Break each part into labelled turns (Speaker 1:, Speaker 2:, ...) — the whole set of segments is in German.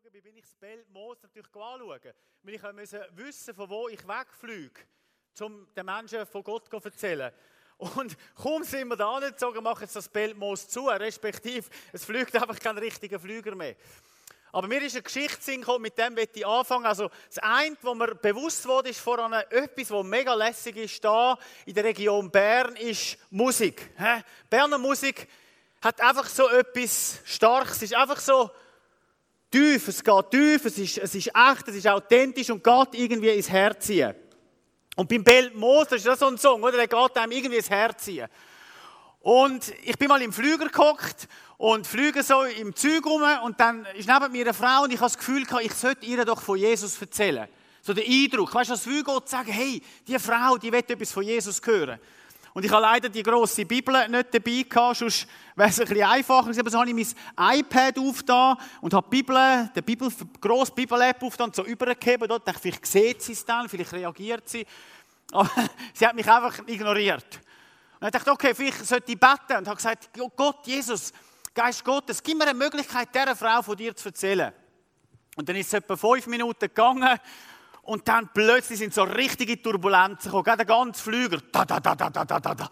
Speaker 1: geflogen bin, bin ich das Beltmoos natürlich anschauen. Weil ich musste wissen, von wo ich wegfliege, um den Menschen von Gott zu erzählen. Und kaum sind wir da angezogen, machen jetzt das Beltmoos zu, respektive es fliegt einfach kein richtiger Flüger mehr. Aber mir ist eine Geschichte gekommen, mit dem möchte ich anfangen. Also, das eine, was mir bewusst wurde, ist voran etwas, was mega lässig ist, da in der Region Bern, ist Musik. Berner Musik hat einfach so etwas Starkes. Es ist einfach so tief, es geht tief, es ist, es ist echt, es ist authentisch und geht irgendwie ins Herz ziehen. Und beim Belt Moos, das ist ja so ein Song, oder? Der geht einem irgendwie ins Herz ziehen. Und ich bin mal im Flüger gehockt und fliege so im Zug rum und dann ist neben mir eine Frau und ich habe das Gefühl gehabt, ich sollte ihr doch von Jesus erzählen. So der Eindruck, weißt du, als will Gott sagen, hey, die Frau, die will etwas von Jesus hören. Und ich habe leider die grosse Bibel nicht dabei gehabt, sonst wäre es ein bisschen einfacher gewesen. Aber so habe ich mein iPad aufgetan und habe die Bibel, die Bibel, grosse Bibel-App aufgetan, so übergegeben. Dort dachte ich, vielleicht sieht sie es dann, vielleicht reagiert sie. Aber sie hat mich einfach ignoriert. Und ich dachte, okay, vielleicht sollte ich beten. Und habe gesagt, Gott, Jesus, Geist Gottes, gib mir eine Möglichkeit, dieser Frau von dir zu erzählen. Und dann ist es etwa fünf Minuten gegangen und dann plötzlich sind so richtige Turbulenzen gekommen, gerade der ganze Flüger. Da, da, da, da, da, da, da.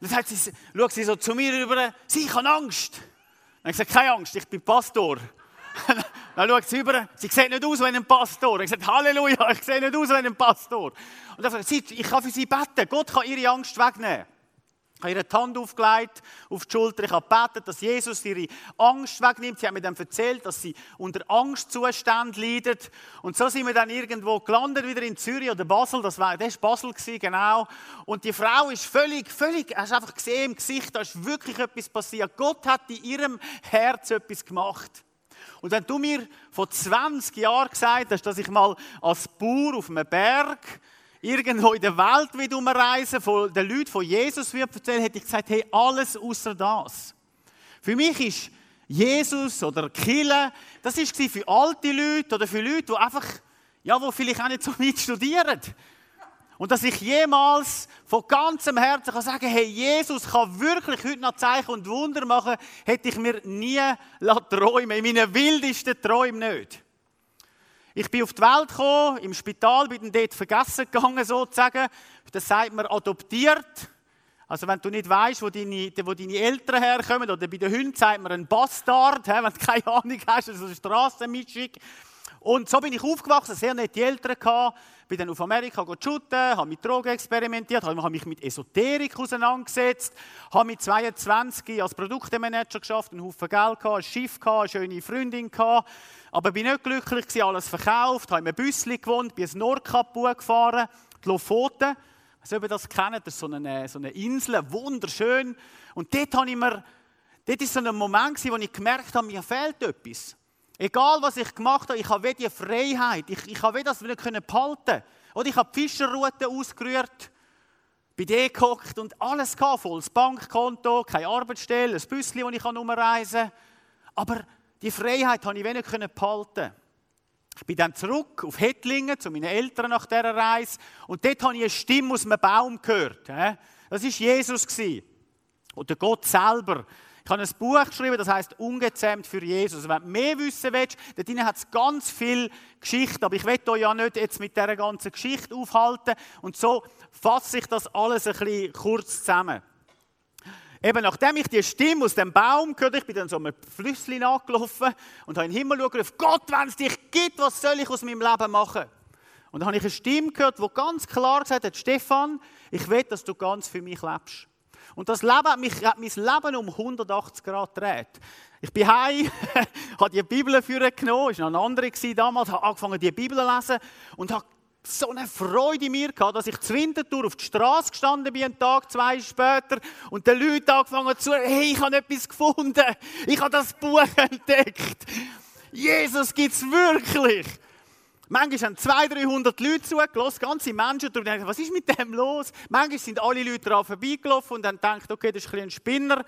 Speaker 1: Und dann sie, schaut sie so zu mir rüber, sie, ich habe Angst. Dann habe ich gesagt, keine Angst, ich bin Pastor. dann schaut sie rüber, sie sieht nicht aus wie ein Pastor. Ich gesagt, Halleluja, ich sehe nicht aus wie ein Pastor. Und dann sagt sie, ich kann für sie beten, Gott kann ihre Angst wegnehmen. Ich habe ihr die Hand aufgelegt auf die Schulter. Ich habe gebetet, dass Jesus ihre Angst wegnimmt. Sie hat mir dann erzählt, dass sie unter Angstzustand leidet. Und so sind wir dann irgendwo gelandet, wieder in Zürich oder Basel. Das war, das war Basel, genau. Und die Frau ist völlig, völlig, hast einfach gesehen im Gesicht, da ist wirklich etwas passiert. Gott hat in ihrem Herz etwas gemacht. Und wenn du mir vor 20 Jahren gesagt hast, dass ich mal als Bauer auf einem Berg irgendwo in der Welt wieder umreisen, von den Leuten von Jesus wird erzählen, hätte ich gesagt, hey, alles außer das. Für mich ist Jesus oder Kille, das ist für alte Leute oder für Leute, die einfach, ja, die vielleicht auch nicht so weit studieren. Und dass ich jemals von ganzem Herzen kann sagen, hey, Jesus kann wirklich heute noch Zeichen und Wunder machen, hätte ich mir nie träumen in meinen wildesten Träumen nicht. Ich bin auf die Welt gekommen, im Spital, bin dann dort vergessen gegangen, sozusagen. Das sagt man adoptiert. Also wenn du nicht weißt, wo deine, wo deine Eltern herkommen, oder bei den Hunden sagt man ein Bastard, wenn du keine Ahnung hast, also eine Strassenmischung. Und so bin ich aufgewachsen, sehr nette Eltern gehabt, bin dann auf Amerika shooten, habe mit Drogen experimentiert, habe mich mit Esoterik auseinandergesetzt, habe mit 22 als Produktemanager geschafft, einen Haufen Geld gehabt, ein Schiff gehabt, eine schöne Freundin gehabt, aber bin nicht glücklich gewesen, alles verkauft, habe in einem Büsschen gewohnt, bin ins Nordkap gefahren, die Lofoten. Nicht, ob ihr das kennt, das ist so eine, so eine Insel, wunderschön. Und dort habe ich mir, dort ist so ein Moment wo ich gemerkt habe, mir fehlt etwas. Egal, was ich gemacht habe, ich habe die Freiheit. Ich, ich habe das nicht behalten Oder ich habe die Fischerroute ausgerührt, bin da gehockt und alles gehabt, volles Bankkonto, keine Arbeitsstelle, ein Büsschen, das ich umreisen kann. Aber die Freiheit habe ich wenig behalten. Ich bin dann zurück auf Hettlingen zu meinen Eltern nach dieser Reise und dort habe ich eine Stimme aus einem Baum gehört. Das war Jesus. Oder Gott selber. Ich habe ein Buch geschrieben, das heißt Ungezähmt für Jesus. Wenn du mehr wissen willst, da drin hat es ganz viel Geschichte, aber ich will euch ja nicht jetzt mit dieser ganzen Geschichte aufhalten und so fasse ich das alles ein bisschen kurz zusammen. Eben nachdem ich die Stimme aus dem Baum gehört ich bin dann so einem Flüsschen angelaufen und habe in den Himmel geschaut, Gott, wenn es dich gibt, was soll ich aus meinem Leben machen? Und dann habe ich eine Stimme gehört, die ganz klar gesagt hat, Stefan, ich will, dass du ganz für mich lebst. Und das Leben hat, mich, hat mein Leben um 180 Grad gedreht. Ich bin heim, habe die Bibel für genommen, war noch eine andere damals, habe angefangen, die Bibel zu lesen und habe so eine Freude in mir gehabt, dass ich zu Winterthur auf die Straße gestanden bin, einen Tag, zwei später, und die Leute angefangen zu hey, ich habe etwas gefunden, ich habe das Buch entdeckt. Jesus gibt es wirklich. Manchmal haben 200, 300 Leute zugelassen, ganze Menschen, und denken, was ist mit dem los? Manchmal sind alle Leute daran vorbeigelaufen und dann denkt, okay, das ist ein, ein Spinner.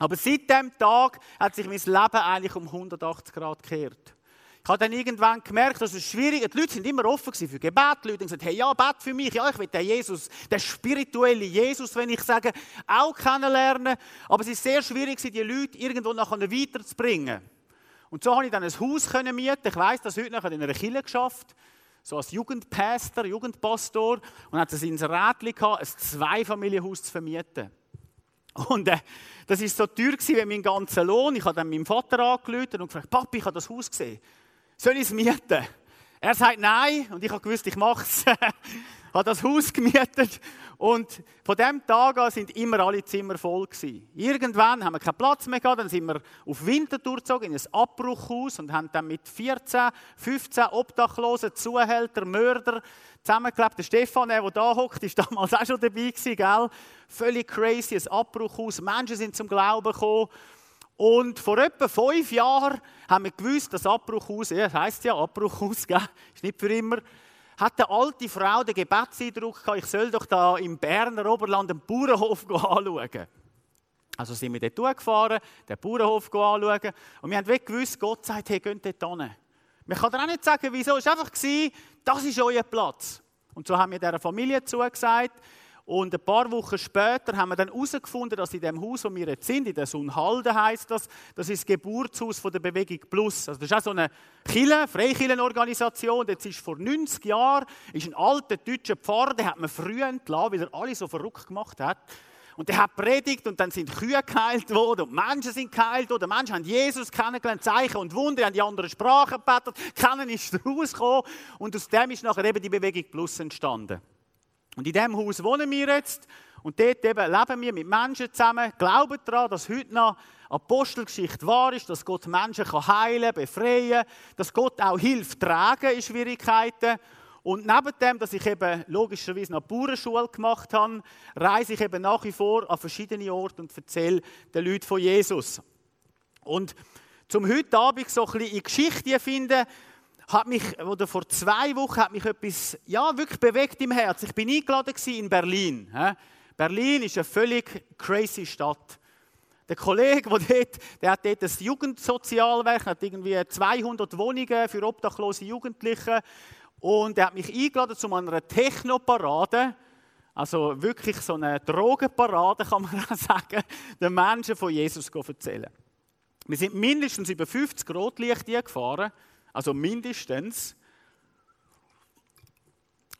Speaker 1: Aber seit dem Tag hat sich mein Leben eigentlich um 180 Grad gekehrt. Ich habe dann irgendwann gemerkt, dass es schwierig ist. Die Leute sind immer offen für Gebet. Die Leute haben gesagt, hey, ja, bet für mich. Ja, ich will den Jesus, den spirituellen Jesus, wenn ich sage, auch kennenlernen. Aber es ist sehr schwierig, die Leute irgendwo nachher weiterzubringen. Und so habe ich dann ein Haus mieten. Ich weiß, dass heute noch in einer Kirche geschafft so als Jugendpastor, Jugendpastor und hat es ins Rädchen gehabt, ein Zweifamilienhaus zu vermieten. Und äh, das war so teuer wie mein ganzer Lohn. Ich habe dann meinem Vater angerufen und gefragt, Papi, ich habe das Haus gesehen. Soll ich es mieten? Er sagt nein und ich habe gewusst, ich mache es. habe das Haus gemietet und von dem Tag an sind immer alle Zimmer voll gewesen. Irgendwann haben wir keinen Platz mehr gehabt, dann sind wir auf Winterthur gezogen, in ein Abbruchhaus und haben dann mit 14, 15 Obdachlosen, Zuhälter, Mörder zusammengelebt. Der Stefan, der da hockt, ist damals auch schon dabei gewesen, gell? Völlig crazy, ein Abbruchhaus. Menschen sind zum Glauben gekommen. Und vor etwa fünf Jahren haben wir gewusst, dass Abbruchhaus, ja, das heisst ja Abbruchhaus, gell? ist nicht für immer, hat eine alte Frau den Gebetseindruck gehabt, ich soll doch da im Berner Oberland einen Bauernhof anschauen. Also sind wir dort gefahren, den Bauernhof anschauen. Und wir haben wirklich gewusst, Gott sagt, hey, geht dort hin. Man kann dir auch nicht sagen, wieso. Es war einfach, das ist euer Platz. Und so haben wir dieser Familie zugesagt, und ein paar Wochen später haben wir dann herausgefunden, dass in dem Haus, wo wir jetzt sind, in der Sunhalde heißt das, das ist das Geburtshaus von der Bewegung Plus. Also das ist auch so eine Kille, Freikirchenorganisation. Jetzt ist vor 90 Jahren ist ein alter deutscher Pfarrer, den hat man früh entlassen, weil er alle so verrückt gemacht hat. Und der hat predigt und dann sind Kühe geheilt worden und Menschen sind geheilt worden. Menschen haben Jesus kennengelernt, Zeichen und Wunder, haben die anderen Sprachen gebetet, kennen ist rausgekommen und aus dem ist nachher eben die Bewegung Plus entstanden. Und in diesem Haus wohnen wir jetzt. Und dort eben leben wir mit Menschen zusammen, glauben daran, dass heute noch Apostelgeschichte wahr ist, dass Gott Menschen heilen kann, befreien, dass Gott auch hilft, tragen in Schwierigkeiten. Und neben dem, dass ich eben logischerweise noch Bauernschule gemacht habe, reise ich eben nach wie vor an verschiedene Orte und erzähle den Leuten von Jesus. Und zum heute Abend so ein bisschen in Geschichte finden, hat mich, oder vor zwei Wochen hat mich etwas, ja, wirklich bewegt im Herz. Ich bin eingeladen in Berlin. Berlin ist eine völlig crazy Stadt. Der Kollege, der, dort, der hat dort ein Jugendsozialwerk, hat irgendwie 200 Wohnungen für obdachlose Jugendliche. Und er hat mich eingeladen zu einer Technoparade. Also wirklich so eine Drogenparade, kann man auch sagen, den Menschen von Jesus erzählen. Wir sind mindestens über 50 Rotlichter gefahren. Also mindestens.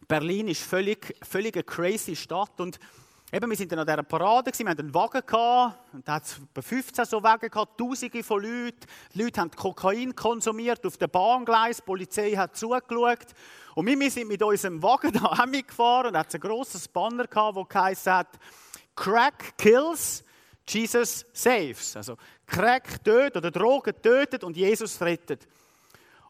Speaker 1: Berlin ist völlig, völlig eine crazy Stadt und eben, wir sind dann an dieser Parade, wir hatten einen Wagen gehabt, und da hat es 15 so Wagen gehabt, Tausende von Leuten. Die Leute haben Kokain konsumiert auf dem Bahngleis, die Polizei hat zugeschaut. Und wir sind mit unserem Wagen da gefahren und hat ein grosses Banner gehabt, wo geheißen Crack kills, Jesus saves. Also Crack tötet oder Drogen tötet und Jesus rettet.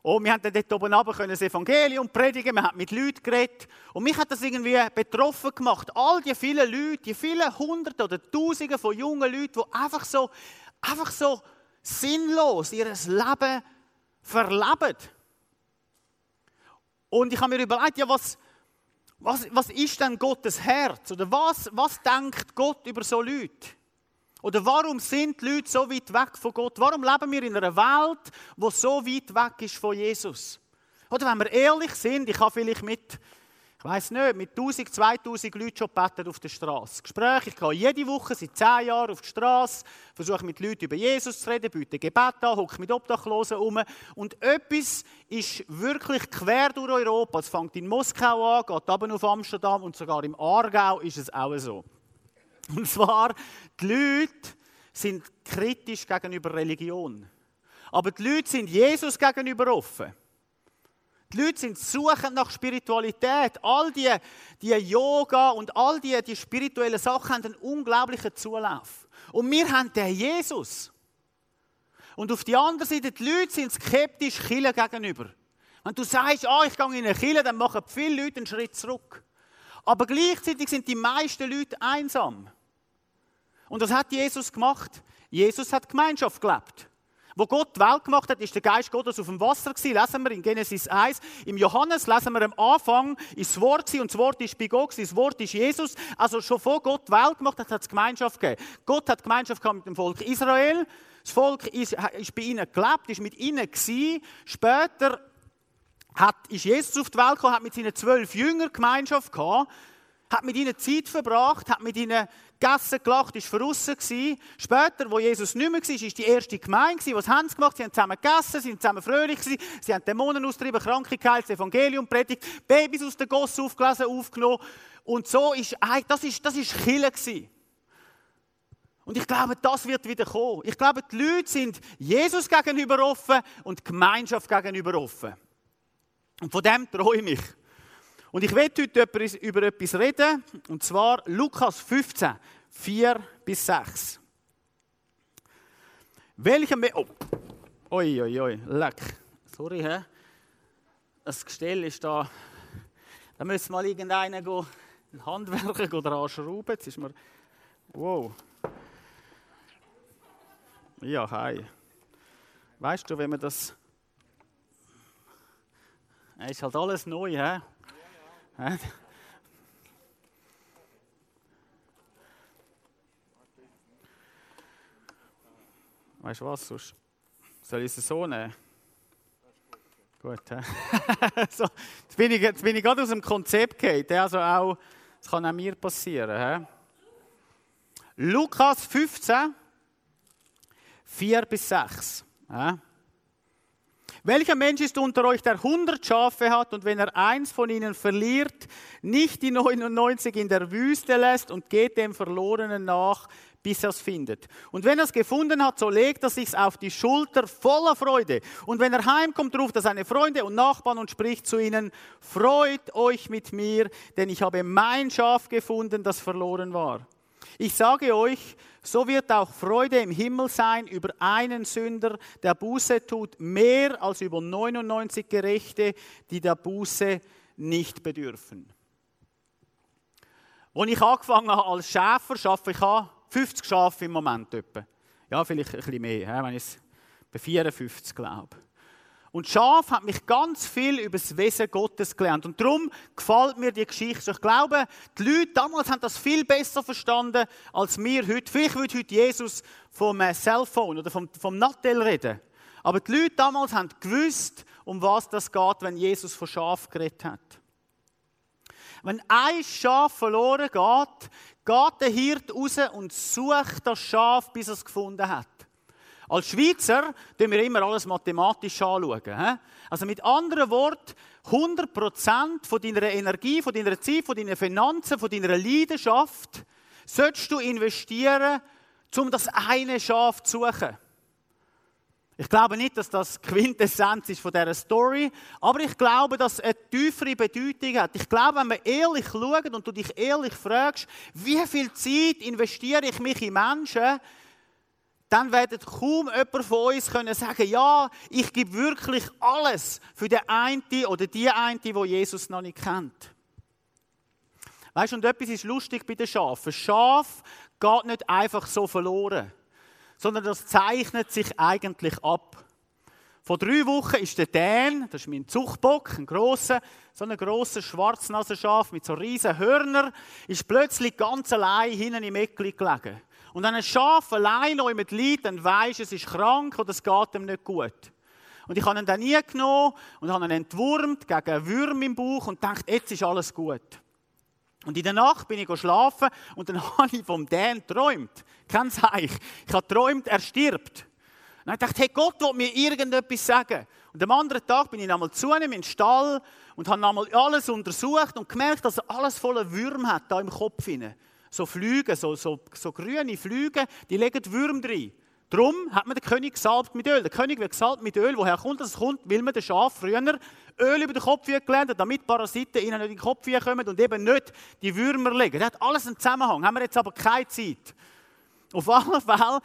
Speaker 1: Und wir haben dort oben runter das Evangelium predigen, wir haben mit Leuten geredet. Und mich hat das irgendwie betroffen gemacht. All die vielen Leute, die vielen Hunderte oder Tausende von jungen Leuten, die einfach so, einfach so sinnlos ihr Leben verleben. Und ich habe mir überlegt, ja, was, was, was ist denn Gottes Herz? Oder was, was denkt Gott über so Leute? Oder warum sind die Leute so weit weg von Gott? Warum leben wir in einer Welt, die so weit weg ist von Jesus? Oder wenn wir ehrlich sind, ich habe vielleicht mit, ich weiß nicht, mit 1000, 2000 Leuten schon gebeten auf der Straße. Gespräche, ich gehe jede Woche seit 10 Jahren auf die Straße, versuche mit Leuten über Jesus zu reden, biete Gebet an, hocke mit Obdachlosen um. Und etwas ist wirklich quer durch Europa. Es fängt in Moskau an, geht aber auf Amsterdam und sogar im Aargau ist es auch so. Und zwar, die Leute sind kritisch gegenüber Religion. Aber die Leute sind Jesus gegenüber offen. Die Leute sind suchend nach Spiritualität. All die, die Yoga und all die, die spirituellen Sachen haben einen unglaublichen Zulauf. Und wir haben den Jesus. Und auf der anderen Seite, die Leute sind skeptisch Chile gegenüber. Wenn du sagst, ah, ich gehe in eine Kille, dann machen viele Leute einen Schritt zurück. Aber gleichzeitig sind die meisten Leute einsam. Und was hat Jesus gemacht? Jesus hat Gemeinschaft gelebt. Wo Gott die Welt gemacht hat, ist der Geist Gottes auf dem Wasser gewesen. Lesen wir in Genesis 1. Im Johannes lesen wir am Anfang, ist das Wort gewesen, und das Wort ist bei Gott gewesen. Das Wort ist Jesus. Also schon vor Gott die Welt gemacht hat, hat es Gemeinschaft gegeben. Gott hat Gemeinschaft gehabt mit dem Volk Israel. Das Volk ist, ist bei ihnen gelebt, ist mit ihnen gewesen. Später hat, ist Jesus auf die Welt gekommen, hat mit seinen zwölf Jüngern Gemeinschaft gehabt hat mit ihnen Zeit verbracht, hat mit ihnen gegessen, gelacht, ist verrissen. Später, wo Jesus nicht mehr war, ist die erste Gemeinde. Was haben sie gemacht? Sie haben zusammen gegessen, sie sind zusammen fröhlich gewesen, sie haben Dämonen austrieben, Kranke geheilt, das Evangelium predigt, Babys aus der Gosse aufgelesen, aufgenommen. Und so ist, das ist, das ist Chille gewesen. Und ich glaube, das wird wieder kommen. Ich glaube, die Leute sind Jesus gegenüber offen und Gemeinschaft gegenüber offen. Und von dem träume ich. Und ich werde heute über etwas reden, und zwar Lukas 15, 4 bis 6. Welcher Me oh. Oi, oi, oi, leck. Sorry, hä? Das Gestell ist da. Da müssen mal irgendeinen go, einen Handwerker dran schrauben. Jetzt ist mir. Wow. Ja, hi. Weißt du, wenn man das. Es ist halt alles neu, hä? Ja, ja. Weißt du was? Sonst soll ich es so nehmen? Gut, hä? so, jetzt, bin ich, jetzt bin ich gerade aus dem Konzept gefallen. Also auch, das kann auch mir passieren. Hä? Lukas 15. 4 bis 6. Ja. Welcher Mensch ist unter euch, der 100 Schafe hat und wenn er eins von ihnen verliert, nicht die 99 in der Wüste lässt und geht dem Verlorenen nach, bis er es findet. Und wenn er es gefunden hat, so legt er sich's auf die Schulter voller Freude. Und wenn er heimkommt, ruft er seine Freunde und Nachbarn und spricht zu ihnen, freut euch mit mir, denn ich habe mein Schaf gefunden, das verloren war. Ich sage euch, so wird auch Freude im Himmel sein über einen Sünder, der Buße tut, mehr als über 99 Gerechte, die der Buße nicht bedürfen. Als ich angefangen habe als Schäfer, schaffe ich 50 Schafe im Moment. Ja, vielleicht ein bisschen mehr, wenn ich es bei 54 glaube. Und Schaf hat mich ganz viel über das Wesen Gottes gelernt. Und darum gefällt mir die Geschichte. Ich glaube, die Leute damals haben das viel besser verstanden als wir heute. Vielleicht würde heute Jesus vom äh, Cellphone oder vom, vom Nattel reden. Aber die Leute damals haben gewusst, um was das geht, wenn Jesus von Schaf geredet hat. Wenn ein Schaf verloren geht, geht der Hirt raus und sucht das Schaf, bis er es gefunden hat. Als Schweizer schauen wir immer alles mathematisch anschauen. Also mit anderen Worten, 100% von deiner Energie, von deiner Zeit, von deinen Finanzen, von deiner Leidenschaft solltest du investieren, um das eine Schaf zu suchen. Ich glaube nicht, dass das Quintessenz ist von dieser Story, aber ich glaube, dass es eine tiefere Bedeutung hat. Ich glaube, wenn wir ehrlich schauen und du dich ehrlich fragst, wie viel Zeit investiere ich mich in Menschen, dann wird kaum jemand von uns können sagen, ja, ich gebe wirklich alles für den einen oder die eine, die Jesus noch nicht kennt. Weißt du, und etwas ist lustig bei den Schafen. Schaf geht nicht einfach so verloren, sondern das zeichnet sich eigentlich ab. Vor drei Wochen ist der Dan, das ist mein Zuchtbock, ein grosser, so ein grosser Schwarznasenschaf mit so riesen Hörnern, ist plötzlich ganz allein hinten im Eckli gelegen. Und wenn ein Schaf allein jemand liegt, dann weisst es ist krank oder es geht ihm nicht gut. Und ich habe ihn dann nie genommen und habe ihn entwurmt gegen einen Würm im Bauch und dachte, jetzt ist alles gut. Und in der Nacht bin ich schlafen und dann habe ich vom Dan geträumt. Kein Seich. Ich habe geträumt, er stirbt. Und dann dachte ich, hey, Gott will mir irgendetwas sagen. Und am anderen Tag bin ich einmal zu ihm in den Stall und habe einmal alles untersucht und gemerkt, dass er alles voller Würm hat, da im Kopf. Hinein so Flüge, so, so, so grüne Flüge, die legen Würm drin. Darum hat man den König gesalbt mit Öl. Der König wird gesalbt mit Öl. Woher kommt das? Es kommt, weil man den Schaf früher Öl über den Kopf gelernt hat, damit Parasiten ihnen nicht in den Kopf kommen und eben nicht die Würmer legen. Das hat alles einen Zusammenhang. Haben wir jetzt aber keine Zeit. Auf alle Fälle war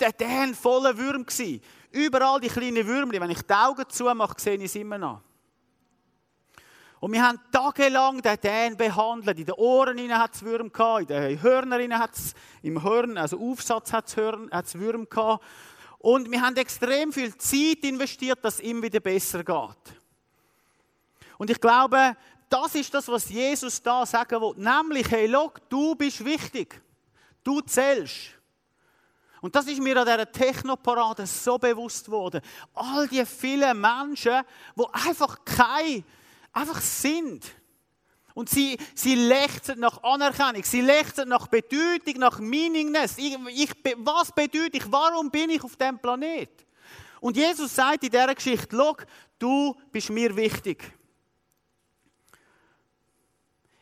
Speaker 1: der Dan voller Würm. Überall die kleinen Würmer. Wenn ich die Augen zumache, sehe ich sie immer noch. Und wir haben tagelang den Dan behandelt. In den Ohren hat es Würm gehabt, in den Hörnern hat es, im Hörn, also Aufsatz hat es Würm gehabt. Und wir haben extrem viel Zeit investiert, dass es ihm wieder besser geht. Und ich glaube, das ist das, was Jesus da sagen will. Nämlich, hey, look, du bist wichtig. Du zählst. Und das ist mir an dieser Technoparade so bewusst worden. All die vielen Menschen, die einfach keine einfach sind. Und sie, sie lechzen nach Anerkennung, sie lechzen nach Bedeutung, nach Meaningness. Ich, ich, was bedeutet ich? Warum bin ich auf dem Planet? Und Jesus sagt in dieser Geschichte, schau, du bist mir wichtig.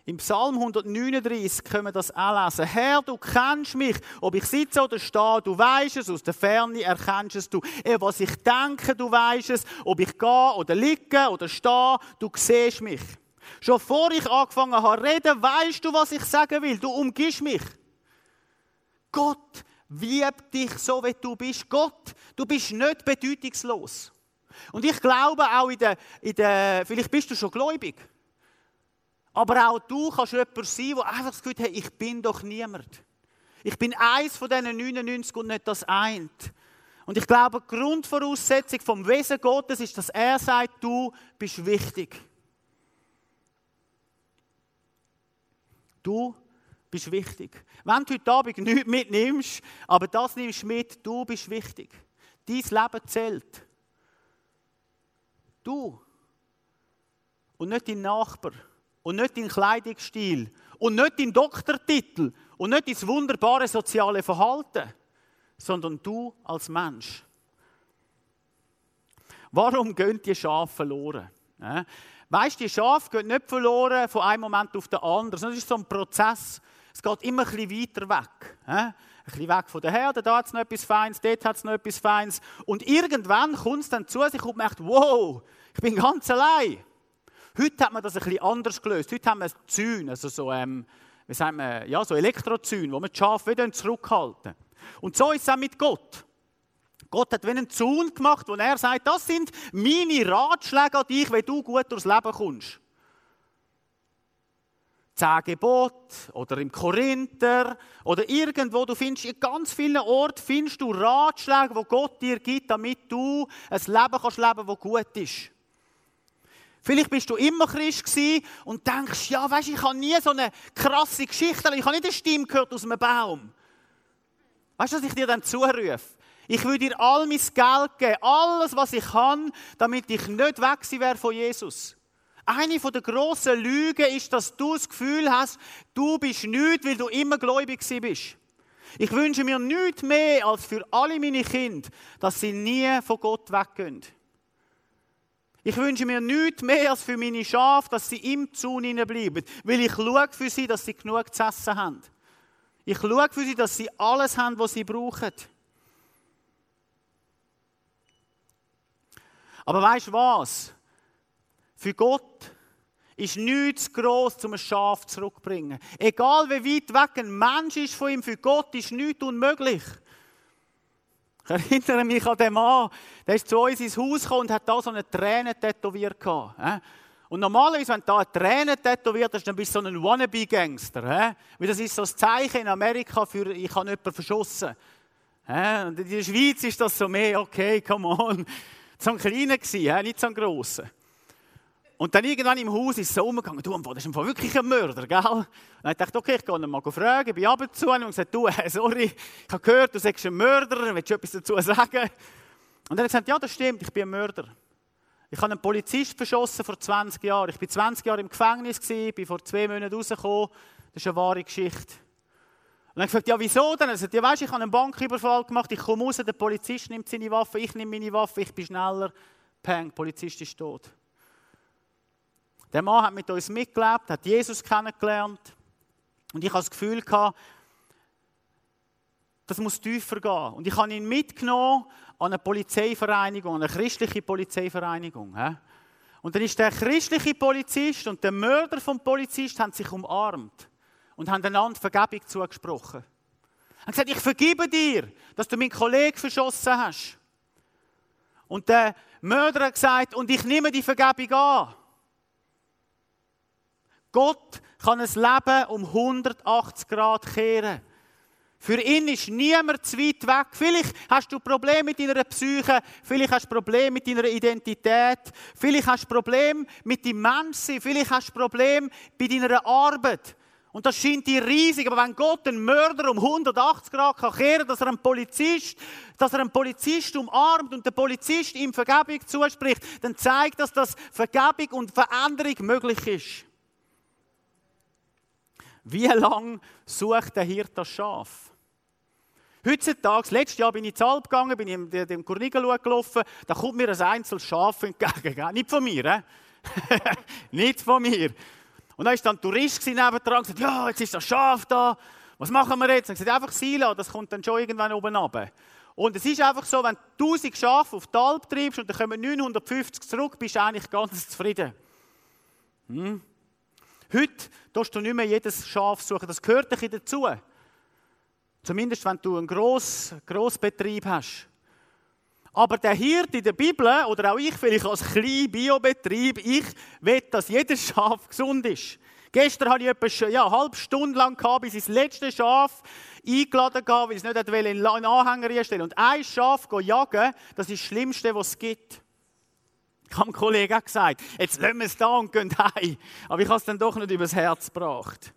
Speaker 1: Im Psalm 139 können wir das auch lesen. Herr, du kennst mich, ob ich sitze oder stehe, du weißt es, aus der Ferne erkennst es du. Eben, was ich denke, du weißt es, ob ich gehe oder liege oder stehe, du siehst mich. Schon vor ich angefangen habe reden, weißt du, was ich sagen will. Du umgibst mich. Gott liebt dich so, wie du bist. Gott, du bist nicht bedeutungslos. Und ich glaube auch in der, in der vielleicht bist du schon gläubig. Aber auch du kannst jemand sein, der einfach das Gefühl hat, ich bin doch niemand. Ich bin eins von diesen 99 und nicht das eint. Und ich glaube, die Grundvoraussetzung vom Wesen Gottes ist, dass er sagt, du bist wichtig. Du bist wichtig. Wenn du heute Abend nichts mitnimmst, aber das nimmst mit, du bist wichtig. Dein Leben zählt. Du. Und nicht dein Nachbar und nicht dein Kleidungsstil und nicht dein Doktortitel und nicht dein wunderbare soziale Verhalten, sondern du als Mensch. Warum gehen die Schafe verloren? Weißt du, die Schafe gehen nicht verloren von einem Moment auf den anderen, sondern es ist so ein Prozess. Es geht immer ein bisschen weiter weg. Ein bisschen weg von der Herde, da hat es noch etwas Feines, dort hat es noch etwas Feines. Und irgendwann kommt es dann zu sich und merkt, wow, ich bin ganz allein. Heute hat man das ein bisschen anders gelöst. Heute haben wir Zäune, also so, ähm, wie sagt man, ja, so Elektrozäune, wo man die Schafe wieder zurückhalten. Und so ist es auch mit Gott. Gott hat wie einen Zaun gemacht, wo er sagt, das sind meine Ratschläge an dich, wenn du gut durchs Leben kommst. Zehn Gebot oder im Korinther oder irgendwo, du findest in ganz vielen Orten findest du Ratschläge, wo Gott dir gibt, damit du ein Leben kannst leben, das gut ist. Vielleicht bist du immer Christ und denkst, ja, weißt, ich habe nie so eine krasse Geschichte, ich habe nicht eine Stimme gehört aus einem Baum. Weißt du, was ich dir dann zurufe? Ich will dir all mein Geld geben, alles, was ich kann, damit ich nicht weg wäre von Jesus. Eine der grossen Lügen ist, dass du das Gefühl hast, du bist nichts, weil du immer gläubig bist. Ich wünsche mir nichts mehr als für alle meine Kinder, dass sie nie von Gott weggehen. Ich wünsche mir nichts mehr als für meine Schafe, dass sie im Zaun bleiben, weil ich schaue für sie, dass sie genug zu essen haben. Ich schaue für sie, dass sie alles haben, was sie brauchen. Aber weißt du was? Für Gott ist nichts gross, um ein Schaf zurückzubringen. Egal wie weit weg ein Mensch ist von ihm, für Gott ist nichts unmöglich. Ich erinnere mich an den Mann, der ist zu uns ins Haus gekommen und hat da so eine Träne tätowiert Und normalerweise, wenn da eine Träne tätowiert hast, dann bist du so ein Wannabe-Gangster. Weil das ist so das Zeichen in Amerika für, ich habe jemanden verschossen. Und in der Schweiz ist das so mehr, okay, come on. So ein kleiner nicht so ein grosser. Und dann irgendwann im Haus ist es so umgegangen, du, das ist wirklich ein Mörder, gell? Und dann dachte ich, okay, ich gehe ihn mal fragen, bin ab und und gesagt, du, äh, sorry, ich habe gehört, du sagst ein Mörder, willst du etwas dazu sagen? Und er hat gesagt, ja, das stimmt, ich bin ein Mörder. Ich habe einen Polizist verschossen vor 20 Jahren. Ich war 20 Jahre im Gefängnis, bin vor zwei Monaten rausgekommen. Das ist eine wahre Geschichte. Und dann habe ich gesagt, ja, wieso denn? Er sagt, ja, weißt, ich habe einen Banküberfall gemacht, ich komme raus, der Polizist nimmt seine Waffe, ich nehme meine Waffe, ich bin schneller. Peng, der Polizist ist tot. Der Mann hat mit uns mitgelebt, hat Jesus kennengelernt. Und ich habe das Gefühl gehabt, das muss tiefer gehen. Und ich habe ihn mitgenommen an eine Polizeivereinigung, eine christliche Polizeivereinigung. Und dann ist der christliche Polizist und der Mörder vom Polizist haben sich umarmt und haben einander Vergebung zugesprochen. Er hat gesagt, ich vergebe dir, dass du meinen Kollegen verschossen hast. Und der Mörder hat gesagt, und ich nehme die Vergebung an. Gott kann ein Leben um 180 Grad kehren. Für ihn ist niemand zu weit weg. Vielleicht hast du Probleme mit deiner Psyche, vielleicht hast du Probleme mit deiner Identität, vielleicht hast du Probleme mit deinem Menschsein, vielleicht hast du Probleme bei deiner Arbeit. Und das scheint dir riesig, aber wenn Gott einen Mörder um 180 Grad kann kehren, dass er einen Polizist, dass er einen Polizist umarmt und der Polizist ihm Vergebung zuspricht, dann zeigt das, dass Vergebung und Veränderung möglich ist. Wie lange sucht der Hirt das Schaf? Heutzutage, letztes Jahr bin ich in Alp gegangen, bin ich in dem Kornigelschau gelaufen, da kommt mir ein einzelnes Schaf entgegen. Nicht von mir, eh? Nicht von mir. Und dann war dann ein Tourist nebendran und gesagt, ja, jetzt ist das Schaf da, was machen wir jetzt? Er gesagt, einfach Sila, das kommt dann schon irgendwann oben runter. Und es ist einfach so, wenn du 1000 Schafe auf die Alp treibst und dann kommen 950 zurück, bist du eigentlich ganz zufrieden. Hm? Heute tust du nicht mehr jedes Schaf suchen, das gehört dich dazu. Zumindest wenn du einen Gross, Grossbetrieb hast. Aber der Hirt in der Bibel, oder auch ich vielleicht als kleiner Biobetrieb, ich will, dass jedes Schaf gesund ist. Gestern hatte ich etwa ja, eine halbe Stunde lang, gehabt, bis ich das letzte Schaf eingeladen habe, weil ich es nicht in einen Anhänger einstellen Und ein Schaf jagen, das ist das Schlimmste, was es gibt. Ich habe dem Kollegen auch gesagt, jetzt lassen wir es da und gehen heim. Aber ich habe es dann doch nicht übers Herz gebracht.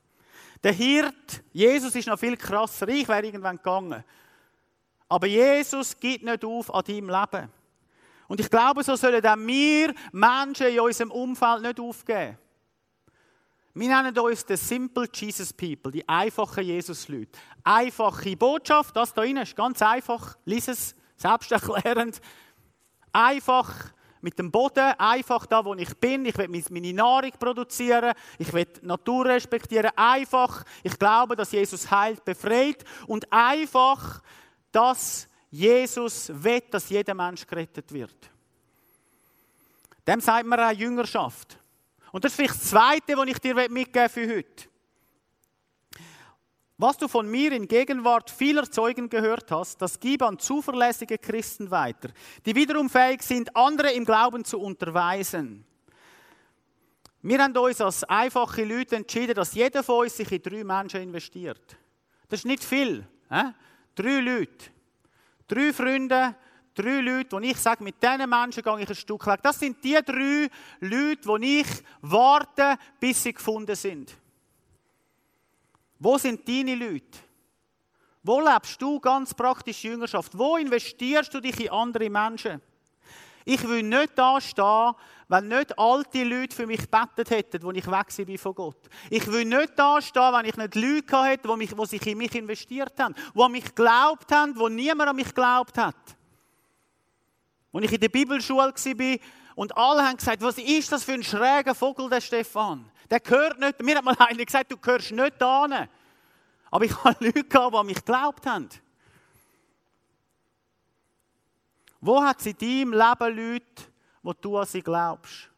Speaker 1: Der Hirt, Jesus ist noch viel krasser. Ich wäre irgendwann gegangen. Aber Jesus gibt nicht auf an deinem Leben. Und ich glaube, so sollen auch wir Menschen in unserem Umfeld nicht aufgeben. Wir nennen uns die Simple Jesus People, die einfachen Jesus-Leute. Einfache Botschaft, das da drin ist ganz einfach. Lies es, selbsterklärend. Einfach mit dem Boden, einfach da, wo ich bin. Ich will meine Nahrung produzieren. Ich will die Natur respektieren. Einfach. Ich glaube, dass Jesus heilt, befreit. Und einfach, dass Jesus will, dass jeder Mensch gerettet wird. Dem sagt man auch Jüngerschaft. Und das ist vielleicht das Zweite, was ich dir mitgeben für heute. Was du von mir in Gegenwart vieler Zeugen gehört hast, das gib an zuverlässige Christen weiter, die wiederum fähig sind, andere im Glauben zu unterweisen. Wir haben uns als einfache Leute entschieden, dass jeder von uns sich in drei Menschen investiert. Das ist nicht viel. Äh? Drei Leute. Drei Freunde, drei Leute, wo ich sage, mit diesen Menschen gehe ich ein Stück weg. Das sind die drei Leute, wo ich warte, bis sie gefunden sind. Wo sind deine Leute? Wo lebst du ganz praktisch Jüngerschaft? Wo investierst du dich in andere Menschen? Ich will nicht da stehen, wenn nicht alte Leute für mich gebetet hätten, wo ich weg bin von Gott. Ich will nicht da stehen, wenn ich nicht Leute hätte, die, die sich in mich investiert haben, die an mich geglaubt haben, wo niemand an mich geglaubt hat. Als ich in der Bibelschule war und alle haben gesagt, was ist das für ein schräger Vogel, der Stefan? Der gehört nicht. Mir hat mal einer gesagt, du gehörst nicht da. Aber ich habe Leute gehabt, die an mich geglaubt haben. Wo hat es in deinem Leben Leute, wo du an sie glaubst?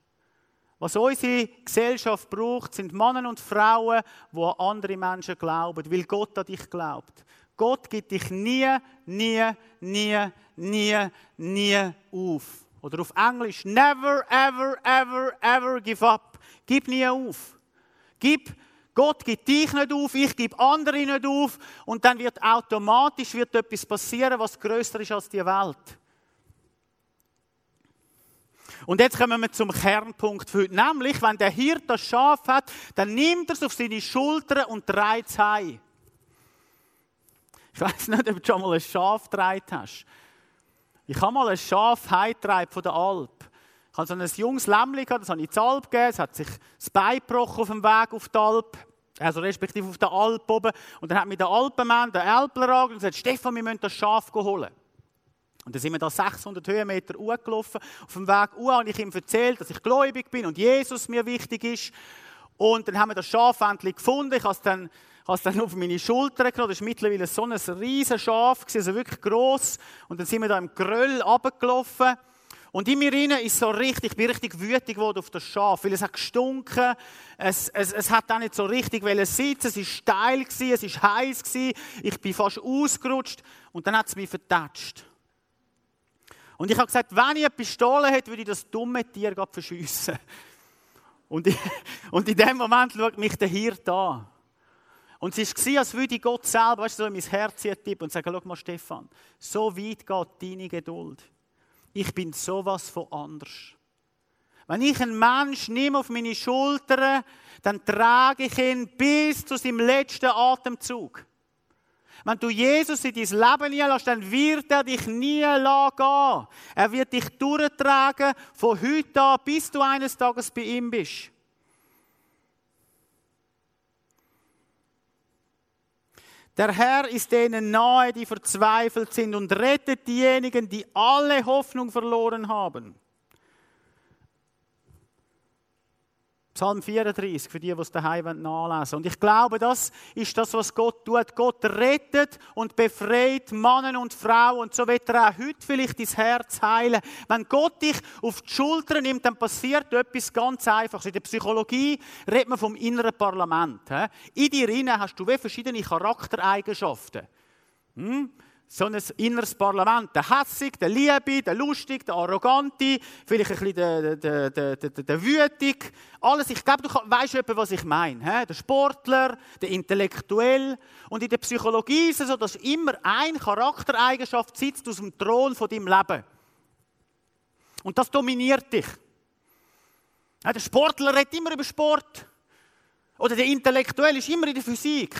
Speaker 1: Was unsere Gesellschaft braucht, sind Männer und Frauen, die an andere Menschen glauben, weil Gott an dich glaubt. Gott gibt dich nie, nie, nie, nie, nie auf. Oder auf Englisch, never, ever, ever, ever give up. Gib nie auf. Gib, Gott gibt dich nicht auf, ich gebe andere nicht auf und dann wird automatisch wird etwas passieren, was größer ist als die Welt. Und jetzt kommen wir zum Kernpunkt für heute. Nämlich, wenn der Hirt das Schaf hat, dann nimmt er es auf seine Schultern und dreht es heim. Ich weiß nicht, ob du schon mal ein Schaf gedreht hast. Ich habe mal ein Schaf heimgetragen von der Alp. Ich hatte so ein junges Lämmchen, das habe ich in Alp gegeben. Es hat sich das Bein gebrochen auf dem Weg auf die Alp. Also respektive auf der Alp oben. Und dann hat mir der Alpenmann, der Alpler, angeschaut und gesagt, Stefan, wir müssen das Schaf holen. Und dann sind wir da 600 Höhenmeter hochgelaufen. Auf dem Weg hoch habe ich ihm erzählt, dass ich gläubig bin und Jesus mir wichtig ist. Und dann haben wir das Schaf endlich gefunden. Ich habe es dann, habe es dann auf meine Schulter genommen. Das ist mittlerweile so ein riesiges Schaf, also wirklich gross. Und dann sind wir da im Gröll runtergelaufen. Und in mir rein ist so richtig, ich bin richtig wütig geworden auf das Schaf, weil es hat gestunken, es, es, es hat auch nicht so richtig sitzen, es war steil, gewesen, es war heiß, gewesen, ich bin fast ausgerutscht und dann hat es mich vertatscht. Und ich habe gesagt, wenn ich eine Pistole hätte, würde ich das dumme Tier verschiessen. Und, ich, und in dem Moment schaut mich der Hirt an. Und es war, als würde Gott selber weißt du, so in mein Herz tippen und sagen, schau mal Stefan, so weit geht deine Geduld. Ich bin sowas von anders. Wenn ich einen Mensch nehme auf meine Schultern, dann trage ich ihn bis zu seinem letzten Atemzug. Wenn du Jesus in dein Leben lässt, dann wird er dich nie gehen. Er wird dich durchtragen von heute an, bis du eines Tages bei ihm bist. Der Herr ist denen nahe, die verzweifelt sind und rettet diejenigen, die alle Hoffnung verloren haben. Psalm 34, für die, die es daheim nachlesen Und ich glaube, das ist das, was Gott tut. Gott rettet und befreit Männer und Frauen. Und so wird er auch heute vielleicht dein Herz heilen. Wenn Gott dich auf die Schulter nimmt, dann passiert etwas ganz Einfaches. In der Psychologie redet man vom inneren Parlament. In dir hast du wie verschiedene Charaktereigenschaften. Hm? So ein inneres Parlament. Der Hässig, der Liebe, der Lustig, der Arrogante, vielleicht ein bisschen der, der, der, der, der Wütig. Alles. Ich glaube, du weißt etwa, was ich meine. Der Sportler, der Intellektuell. Und in der Psychologie ist es so, dass immer eine Charaktereigenschaft sitzt aus dem Thron von deinem Leben. Und das dominiert dich. Der Sportler redet immer über Sport. Oder der Intellektuell ist immer in der Physik.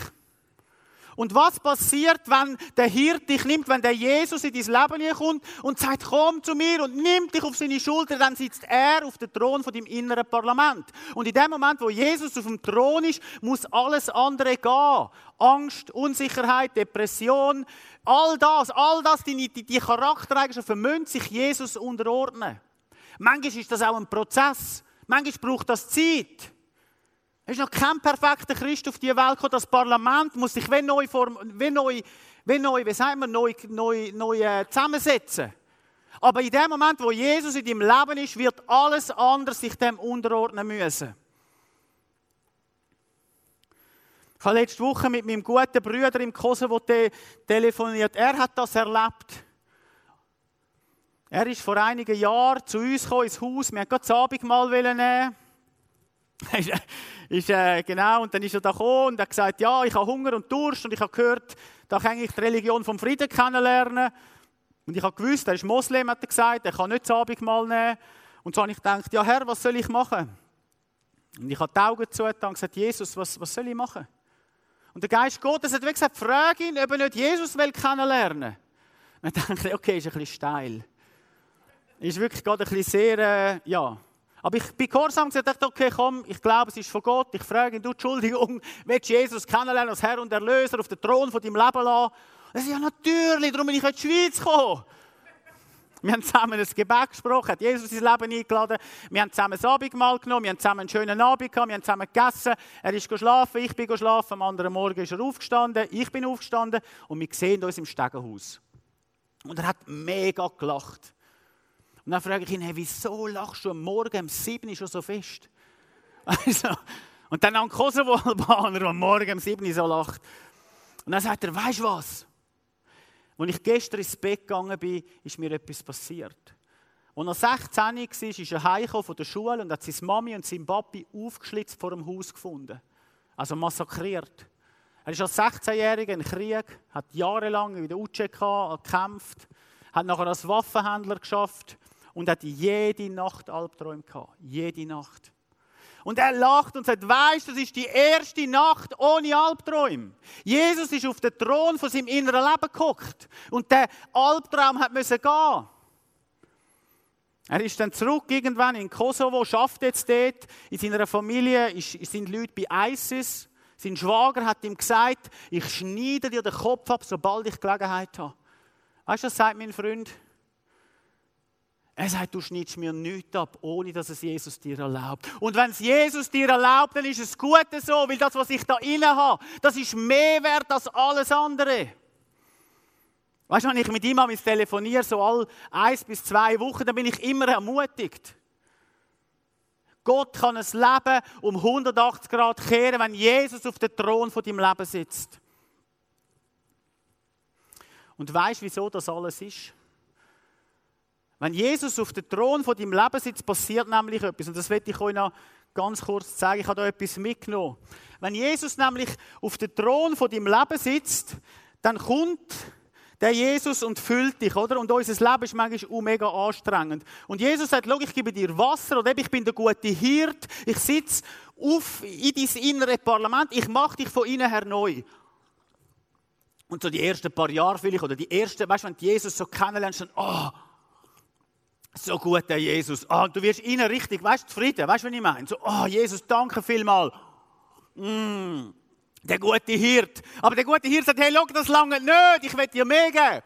Speaker 1: Und was passiert, wenn der Hirt dich nimmt, wenn der Jesus in dein Leben kommt und sagt, komm zu mir und nimmt dich auf seine Schulter, dann sitzt er auf dem Thron von deinem inneren Parlament. Und in dem Moment, wo Jesus auf dem Thron ist, muss alles andere gehen. Angst, Unsicherheit, Depression, all das, all das, die, die, die Charaktereigenschaften, müssen sich Jesus unterordnen. Manchmal ist das auch ein Prozess. Manchmal braucht das Zeit. Es ist noch kein perfekter Christ auf die Welt gekommen. Das Parlament muss sich wie neu, form, wie neu, wie neu, wie sagen wir, neu, neu, neu äh, zusammensetzen. Aber in dem Moment, wo Jesus in deinem Leben ist, wird alles andere sich dem unterordnen müssen. Ich habe letzte Woche mit meinem guten Bruder im Kosovo te telefoniert. Er hat das erlebt. Er ist vor einigen Jahren zu uns gekommen, ins Haus. Wir wollten gerade das Abendmahl nehmen. ist, äh, genau, und dann ist er da gekommen und hat gesagt, ja, ich habe Hunger und Durst und ich habe gehört, da kann ich die Religion vom Frieden kennenlernen. Und ich habe gewusst, er ist Moslem, hat er gesagt, er kann nicht das Abendmahl nehmen. Und so habe ich gedacht, ja Herr, was soll ich machen? Und ich habe die Augen zu und gesagt, Jesus, was, was soll ich machen? Und der Geist Gottes hat gesagt, frage ihn, ob er nicht Jesus will kennenlernen will. Und dann dachte ich, okay, ist ein bisschen steil. Ist wirklich gerade ein bisschen sehr, äh, ja, aber ich bin gehorsam und dachte, okay, komm, ich glaube, es ist von Gott. Ich frage ihn, du, Entschuldigung, willst du Jesus kennenlernen als Herr und Erlöser auf den Thron von deinem Leben lassen? Er sagt, ja, natürlich, darum bin ich in die Schweiz gekommen. Wir haben zusammen ein Gebet gesprochen, hat Jesus ins Leben eingeladen. Wir haben zusammen ein Abendmahl genommen, wir haben zusammen einen schönen Abend gehabt, wir haben zusammen gegessen. Er ist geschlafen, ich bin geschlafen, am anderen Morgen ist er aufgestanden, ich bin aufgestanden und wir sehen uns im Stegenhaus. Und er hat mega gelacht. Und dann frage ich ihn, hey, wieso lachst du am Morgen um 7 Uhr schon so fest? Also, und dann am Kosovo-Albaner, der am Morgen um 7 Uhr so lacht. Und dann sagt er, weißt du was? Als ich gestern ins Bett gegangen bin, ist mir etwas passiert. Als er 16 war, ist er heimgekommen von der Schule und hat seine Mami und sein Papi aufgeschlitzt vor dem Haus gefunden. Also massakriert. Er ist als 16-Jähriger in Krieg, hat jahrelang in der UCK gekämpft, hat nachher als Waffenhändler geschafft und hat jede Nacht Albträume gehabt. Jede Nacht. Und er lacht und sagt, weißt du, das ist die erste Nacht ohne Albträume. Jesus ist auf den Thron von seinem inneren Leben geguckt. Und der Albtraum hat müssen gehen. Er ist dann zurück irgendwann in Kosovo, schafft jetzt dort. In seiner Familie sind Leute bei ISIS. Sein Schwager hat ihm gesagt, ich schneide dir den Kopf ab, sobald ich Gelegenheit habe. Weißt du, was sagt mein Freund? Er sagt, du schneidest mir nichts ab, ohne dass es Jesus dir erlaubt. Und wenn es Jesus dir erlaubt, dann ist es gut so, weil das, was ich da inne habe, das ist mehr wert als alles andere. Weißt du, wenn ich mit ihm telefoniere, so all eins bis zwei Wochen, dann bin ich immer ermutigt. Gott kann ein Leben um 180 Grad kehren, wenn Jesus auf dem Thron von deinem Leben sitzt. Und weißt du, wieso das alles ist? Wenn Jesus auf dem Thron von deinem Leben sitzt, passiert nämlich etwas. Und das werde ich euch noch ganz kurz zeigen. Ich habe da etwas mitgenommen. Wenn Jesus nämlich auf dem Thron von deinem Leben sitzt, dann kommt der Jesus und füllt dich, oder? Und unser Leben ist manchmal mega anstrengend. Und Jesus sagt, schau, ich gebe dir Wasser, oder ich bin der gute Hirt, ich sitze auf in dein innere Parlament, ich mache dich von innen her neu. Und so die ersten paar Jahre vielleicht, oder die ersten, weißt du, wenn du Jesus so kennenlernst, dann, oh, so gut, der Jesus. Ah, du wirst innen richtig, weißt du, zufrieden. Weißt du, was ich meine? So, oh, Jesus, danke vielmal. Mm. Der gute Hirt. Aber der gute Hirt sagt, hey, schau, das lange nicht, ich will dir mehr geben.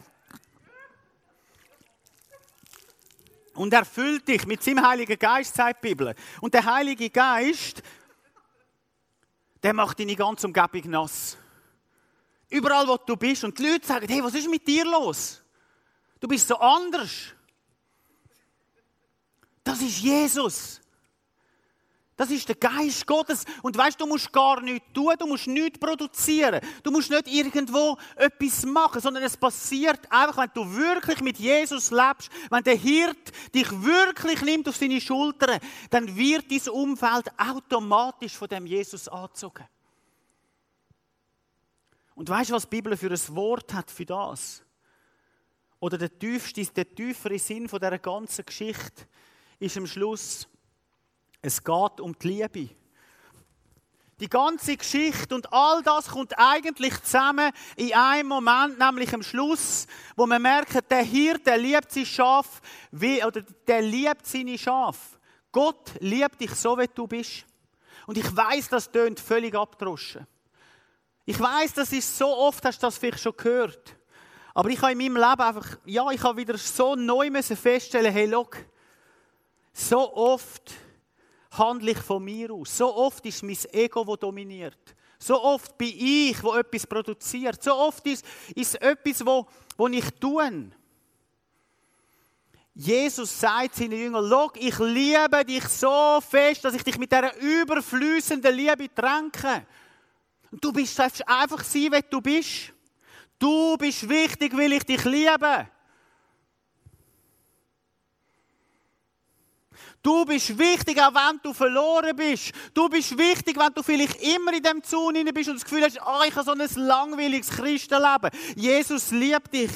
Speaker 1: Und er füllt dich mit seinem Heiligen Geist, sagt die Bibel. Und der Heilige Geist, der macht deine ganze Umgebung nass. Überall, wo du bist. Und die Leute sagen, hey, was ist mit dir los? Du bist so anders. Das ist Jesus. Das ist der Geist Gottes. Und weißt du, musst gar nichts tun, du musst nichts produzieren. Du musst nicht irgendwo etwas machen, sondern es passiert einfach, wenn du wirklich mit Jesus lebst, wenn der Hirt dich wirklich nimmt auf seine Schultern, dann wird dein Umfeld automatisch von dem Jesus angezogen. Und weißt du, was die Bibel für ein Wort hat für das? Oder der tiefste, der tiefere Sinn von dieser ganzen Geschichte ist am Schluss, es geht um die Liebe. Die ganze Geschichte und all das kommt eigentlich zusammen in einem Moment, nämlich am Schluss, wo man merkt, der Hirt, der liebt sein Schaf, oder der liebt seine Schaf. Gott liebt dich so, wie du bist. Und ich weiß, das tönt völlig abdroschen. Ich weiß, das ist so oft, hast du das vielleicht schon gehört. Aber ich habe in meinem Leben einfach, ja, ich habe wieder so neu feststellen, hey, look, so oft handle ich von mir aus. So oft ist mein Ego, das dominiert. So oft bin ich, wo etwas produziert. So oft ist, es etwas, wo, wo ich tue. Jesus sagt seinen Jüngern, Schau, ich liebe dich so fest, dass ich dich mit dieser überflüssenden Liebe tränke. Und du bist einfach sein, wie du bist. Du bist wichtig, weil ich dich liebe. Du bist wichtig, auch wenn du verloren bist. Du bist wichtig, wenn du vielleicht immer in dem Zaun bist und das Gefühl hast, oh, ich habe so ein langweiliges Christenleben. Jesus liebt dich.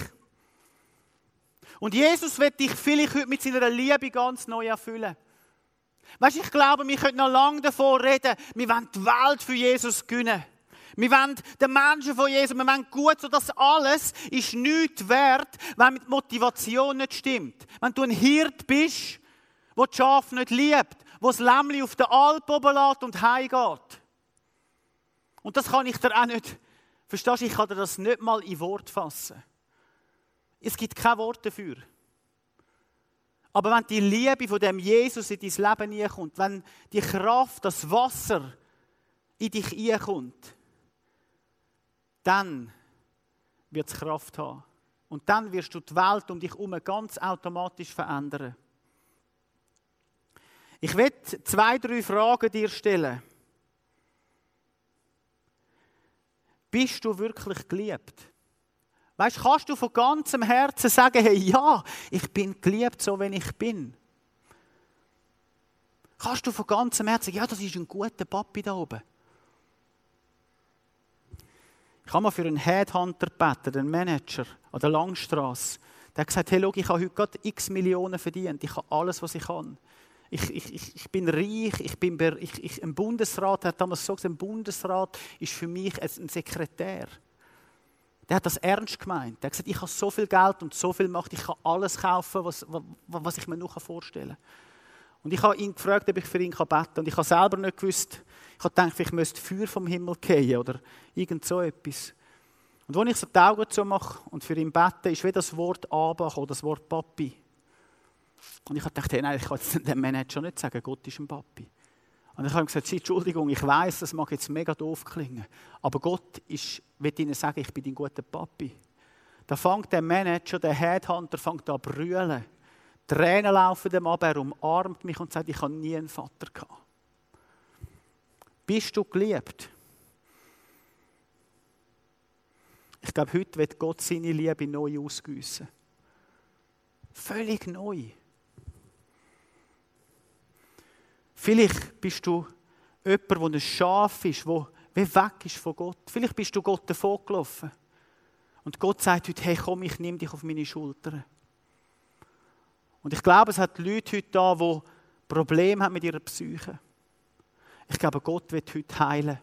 Speaker 1: Und Jesus wird dich vielleicht heute mit seiner Liebe ganz neu erfüllen. Weißt du, ich glaube, wir können noch lange davon reden, wir wollen die Welt für Jesus gewinnen. Wir wollen den Menschen von Jesus, wir wollen gut, so dass alles ist nichts wert, wenn mit Motivation nicht stimmt. Wenn du ein Hirt bist, wo die Schaf nicht liebt, wo das Lämmli auf der Alp oben lässt und heimgeht. Und das kann ich dir auch nicht, verstehst du, ich kann dir das nicht mal in Wort fassen. Es gibt kein Wort dafür. Aber wenn die Liebe von dem Jesus in dein Leben hineinkommt, wenn die Kraft, das Wasser in dich hineinkommt, dann wird es Kraft haben. Und dann wirst du die Welt um dich herum ganz automatisch verändern. Ich werde zwei, drei Fragen dir stellen. Bist du wirklich geliebt? Weißt, kannst du von ganzem Herzen sagen, hey, ja, ich bin geliebt, so wie ich bin? Kannst du von ganzem Herzen sagen, ja, das ist ein guter Papi da oben? Ich habe mal für einen Headhunter gebeten, einen Manager an der Langstrasse. Der hat gesagt, hey, schau, ich habe heute gerade x Millionen verdient. Ich habe alles, was ich kann. Ich, ich, ich bin reich, ich bin, ich, ich, ein Bundesrat, hat damals so gesagt, ein Bundesrat ist für mich ein Sekretär. Der hat das ernst gemeint. Der hat gesagt, ich habe so viel Geld und so viel Macht, ich kann alles kaufen, was, was ich mir nur vorstellen kann. Und ich habe ihn gefragt, ob ich für ihn beten kann. Und ich habe selber nicht gewusst, ich habe gedacht, ich müsste Feuer vom Himmel gehen oder irgend so etwas. Und als ich so die Augen zumache und für ihn bete, ist wie das Wort oder das Wort Papi. Und ich habe gedacht, hey, nein, ich kann jetzt dem Manager nicht sagen, Gott ist ein Papi. Und ich habe ihm gesagt, Entschuldigung, ich weiß, das mag jetzt mega doof klingen, aber Gott ist, will Ihnen sagen, ich bin dein guter Papi. Da fängt der Manager, der Headhunter, fängt an zu brüllen. Tränen laufen dem ab, er umarmt mich und sagt, ich habe nie einen Vater gehabt. Bist du geliebt? Ich glaube, heute wird Gott seine Liebe neu ausgüssen. Völlig neu. Vielleicht bist du jemand, der ein Schaf ist, der weg ist von Gott. Vielleicht bist du Gott davon gelaufen. Und Gott sagt heute, hey komm, ich nehme dich auf meine Schultern. Und ich glaube, es hat Leute heute da, die Probleme haben mit ihrer Psyche. Ich glaube, Gott wird heute heilen.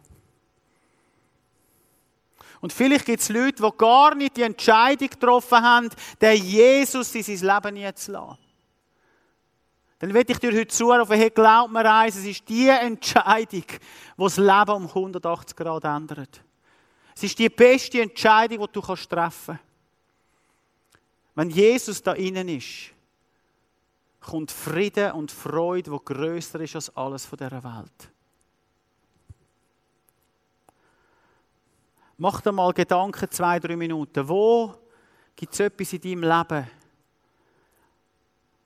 Speaker 1: Und vielleicht gibt es Leute, die gar nicht die Entscheidung getroffen haben, den Jesus in sein Leben nie zu lassen dann will ich dir heute zurufen, hey, glaub mir eins, es ist die Entscheidung, die das Leben um 180 Grad ändert. Es ist die beste Entscheidung, die du kannst treffen kannst. Wenn Jesus da innen ist, kommt Frieden und Freude, wo größer ist als alles von dieser Welt. Mach dir mal Gedanken, zwei, drei Minuten. Wo gibt es etwas in deinem Leben,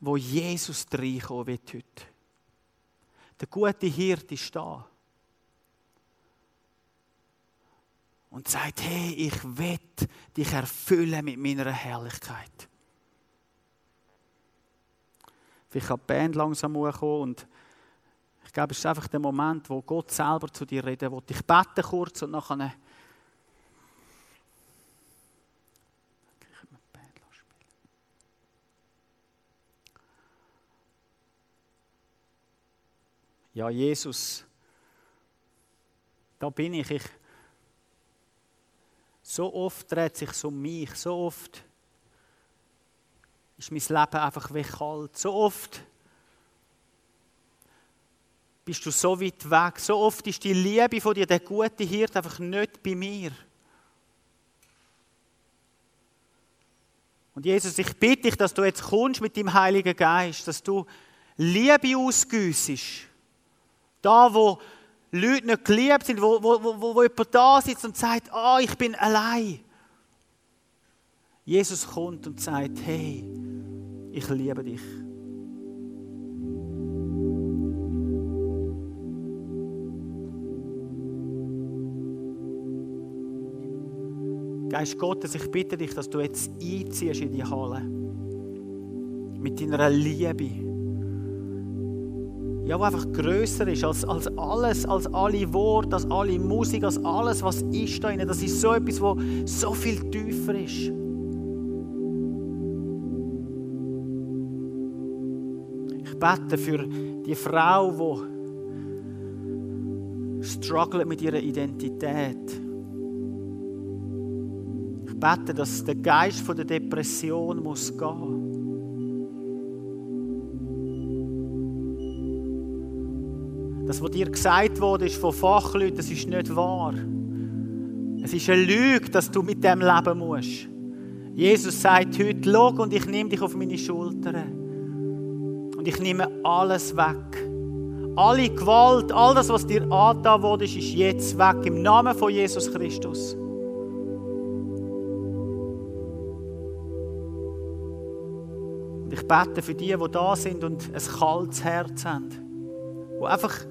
Speaker 1: wo Jesus reinkommen wird heute? Der gute Hirt ist da. Und sagt, hey, ich will dich erfüllen mit meiner Herrlichkeit. Vielleicht kann die Band langsam hochkommen und ich glaube, es ist einfach der Moment, wo Gott selber zu dir reden will. Ich bete kurz und nachher Ja, Jesus, da bin ich. ich. So oft dreht sich um mich, so oft ist mein Leben einfach wie kalt. So oft bist du so weit weg. So oft ist die Liebe von dir, der gute Hirt, einfach nicht bei mir. Und Jesus, ich bitte dich, dass du jetzt kommst mit dem Heiligen Geist, dass du Liebe ausgüssest da, wo Leute nicht geliebt sind, wo, wo, wo, wo jemand da sitzt und sagt, ah, oh, ich bin allein. Jesus kommt und sagt, hey, ich liebe dich. Geist Gottes, ich bitte dich, dass du jetzt einziehst in die Halle. Mit deiner Liebe ja, wo einfach größer ist als, als alles, als alle Worte, als alle Musik, als alles, was ist da drin. Das ist so etwas, wo so viel tiefer ist. Ich bete für die Frau, die struggelt mit ihrer Identität. Ich bete, dass der Geist von der Depression muss gehen. Das, was dir gesagt wurde ist von Fachleuten, das ist nicht wahr. Es ist eine Lüge, dass du mit dem leben musst. Jesus sagt heute, schau und ich nehme dich auf meine Schultern. Und ich nehme alles weg. Alle Gewalt, all das, was dir angetan wurde, ist jetzt weg. Im Namen von Jesus Christus. Und ich bete für die, die da sind und ein kaltes Herz haben. Die einfach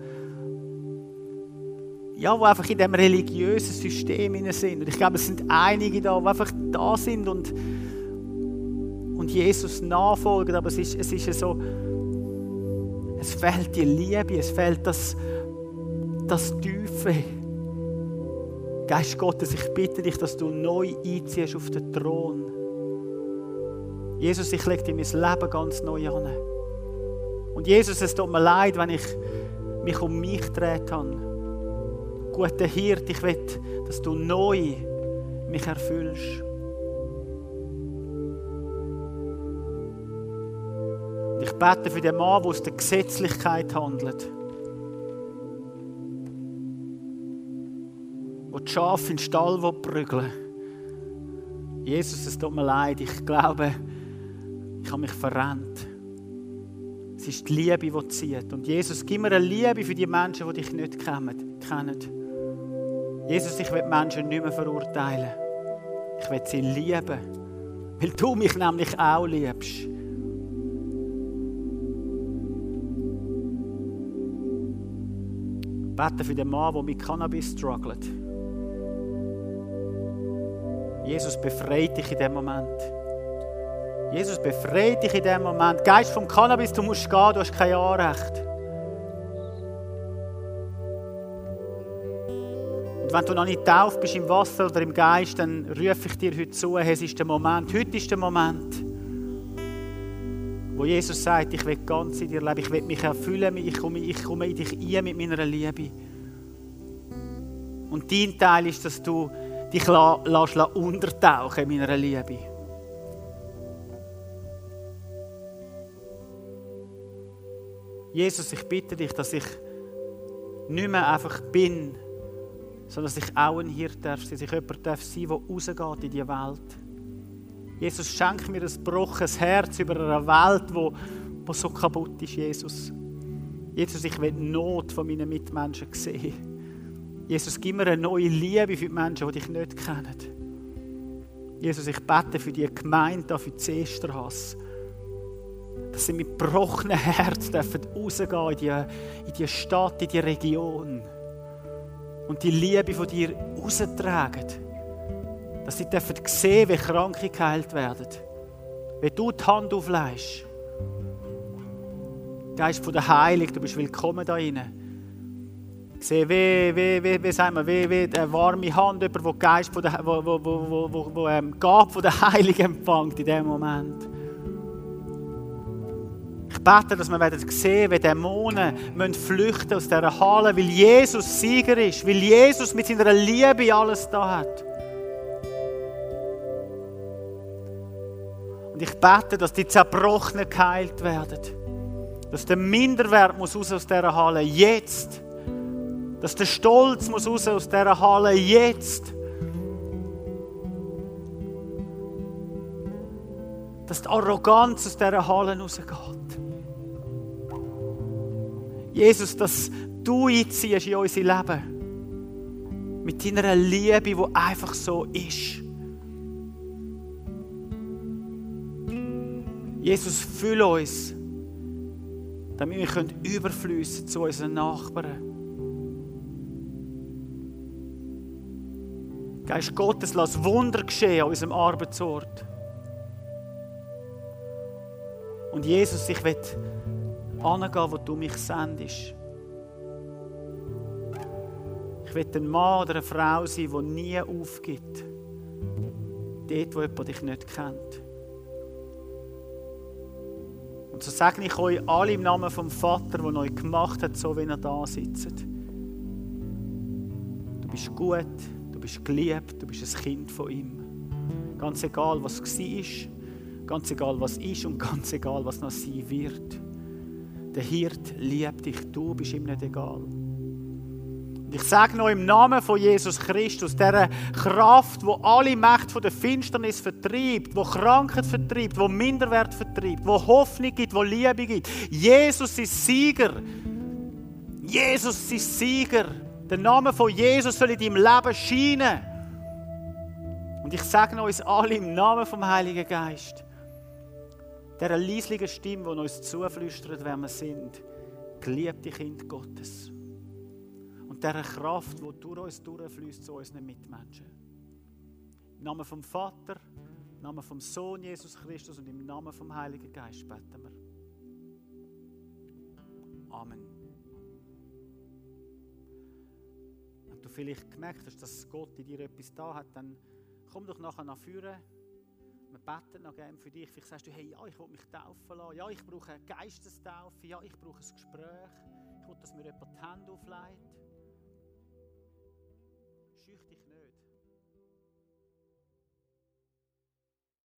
Speaker 1: ja, die einfach in diesem religiösen System sind. Und ich glaube, es sind einige da, die einfach da sind und, und Jesus nachfolgen. Aber es ist, es ist so, es fehlt die Liebe, es fehlt das, das Tiefe. Geist Gottes, ich bitte dich, dass du neu einziehst auf den Thron. Jesus, ich lege dir mein Leben ganz neu an. Und Jesus, es tut mir leid, wenn ich mich um mich gedreht habe guter Hirt, ich will, dass du neu mich erfüllst. Und ich bete für den Mann, der aus der Gesetzlichkeit handelt. Wo die Schafe in den Stall prügeln Jesus, es tut mir leid, ich glaube, ich habe mich verrennt. Es ist die Liebe, die zieht. Und Jesus, gib mir eine Liebe für die Menschen, die dich nicht kennen. Jesus, ich will Menschen nicht mehr verurteilen. Ich will sie lieben, weil du mich nämlich auch liebst. Bete für den Mann, der mit Cannabis struggelt. Jesus befreit dich in dem Moment. Jesus befreit dich in dem Moment. Geist vom Cannabis, du musst gehen, du hast kein Anrecht. Und wenn du noch nicht tauft bist im Wasser oder im Geist, dann rufe ich dir heute zu, es ist der Moment, heute ist der Moment, wo Jesus sagt, ich will ganz in dir leben, ich will mich erfüllen, ich komme, ich komme in dich ein mit meiner Liebe. Und dein Teil ist, dass du dich la, lässt, lässt untertauchen in meiner Liebe. Jesus, ich bitte dich, dass ich nicht mehr einfach bin, sondern dass ich auch ein Hirt darf dass ich jemand darf sein, der rausgeht in die Welt. Jesus, schenk mir ein gebrochenes Herz über eine Welt, wo, wo so kaputt ist, Jesus. Jesus, ich will die Not von meinen Mitmenschen sehen. Jesus, gib mir eine neue Liebe für die Menschen, die dich nicht kennen. Jesus, ich bete für die Gemeinde, für die Seestrasse, dass sie mit gebrochenem Herz dürfen rausgehen in die, in die Stadt, in die Region und die Liebe von dir raustragen. Dass sie dürfen sehen, wie Kranke geheilt werden. Wenn du die Hand auflegst. Geist von der Heilung, du bist willkommen da drinnen. Sehe, wie, wie, wie, wie, sagen wir, wie, wie eine warme Hand, jemand, der Geist von der, wo, wo, wo, wo, wo, ähm, Gabe von der Heilung empfängt in dem Moment. Ich bete, dass wir werden sehen, wie Dämonen flüchten aus dieser Halle, weil Jesus Sieger ist, weil Jesus mit seiner Liebe alles da hat. Und ich bete, dass die Zerbrochenen geheilt werden. Dass der Minderwert muss raus aus dieser Halle jetzt. Dass der Stolz muss raus aus dieser Halle jetzt. Dass die Arroganz aus dieser Halle rausgeht. Jesus, dass du einziehst in unser Leben. Mit deiner Liebe, die einfach so ist. Jesus, füll uns, damit wir überflüssen zu unseren Nachbarn. Geist Gottes, lass Wunder geschehen an unserem Arbeitsort. Und Jesus, ich will angehen, wo du mich sendest. Ich will ein Mann oder eine Frau sein, die nie aufgibt. Dort, wo jemand dich nicht kennt. Und so sage ich euch alle im Namen vom Vater, der euch gemacht hat, so wie ihr da sitzt. Du bist gut, du bist geliebt, du bist ein Kind von ihm. Ganz egal, was war, ganz egal, was ist und ganz egal, was noch sein wird. Der Hirt liebt dich, du bist ihm nicht egal. Und ich sage noch im Namen von Jesus Christus, der Kraft, wo alle Macht von der Finsternis vertreibt, wo Krankheit vertreibt, wo Minderwert vertreibt, wo Hoffnung gibt, wo Liebe gibt. Jesus ist Sieger. Jesus ist Sieger. Der Name von Jesus soll in deinem Leben scheinen. Und ich sage uns alle im Namen vom Heiligen Geist, der leislichen Stimme, die uns zuflüstert, wer wir sind, geliebte Kind Gottes. Und dieser Kraft, die durch uns durchfließt zu unseren Mitmenschen. Im Namen vom Vater, im Namen vom Sohn Jesus Christus und im Namen vom Heiligen Geist beten wir. Amen. Wenn du vielleicht gemerkt hast, dass Gott in dir etwas da hat, dann komm doch nachher nach vorne. Wir beten noch gerne für dich. Vielleicht sagst du, hey, ja, ich will mich taufen lassen. Ja, ich brauche eine Geistestaufe. Ja, ich brauche ein Gespräch. Ich will, dass mir jemand die Hände auflegt.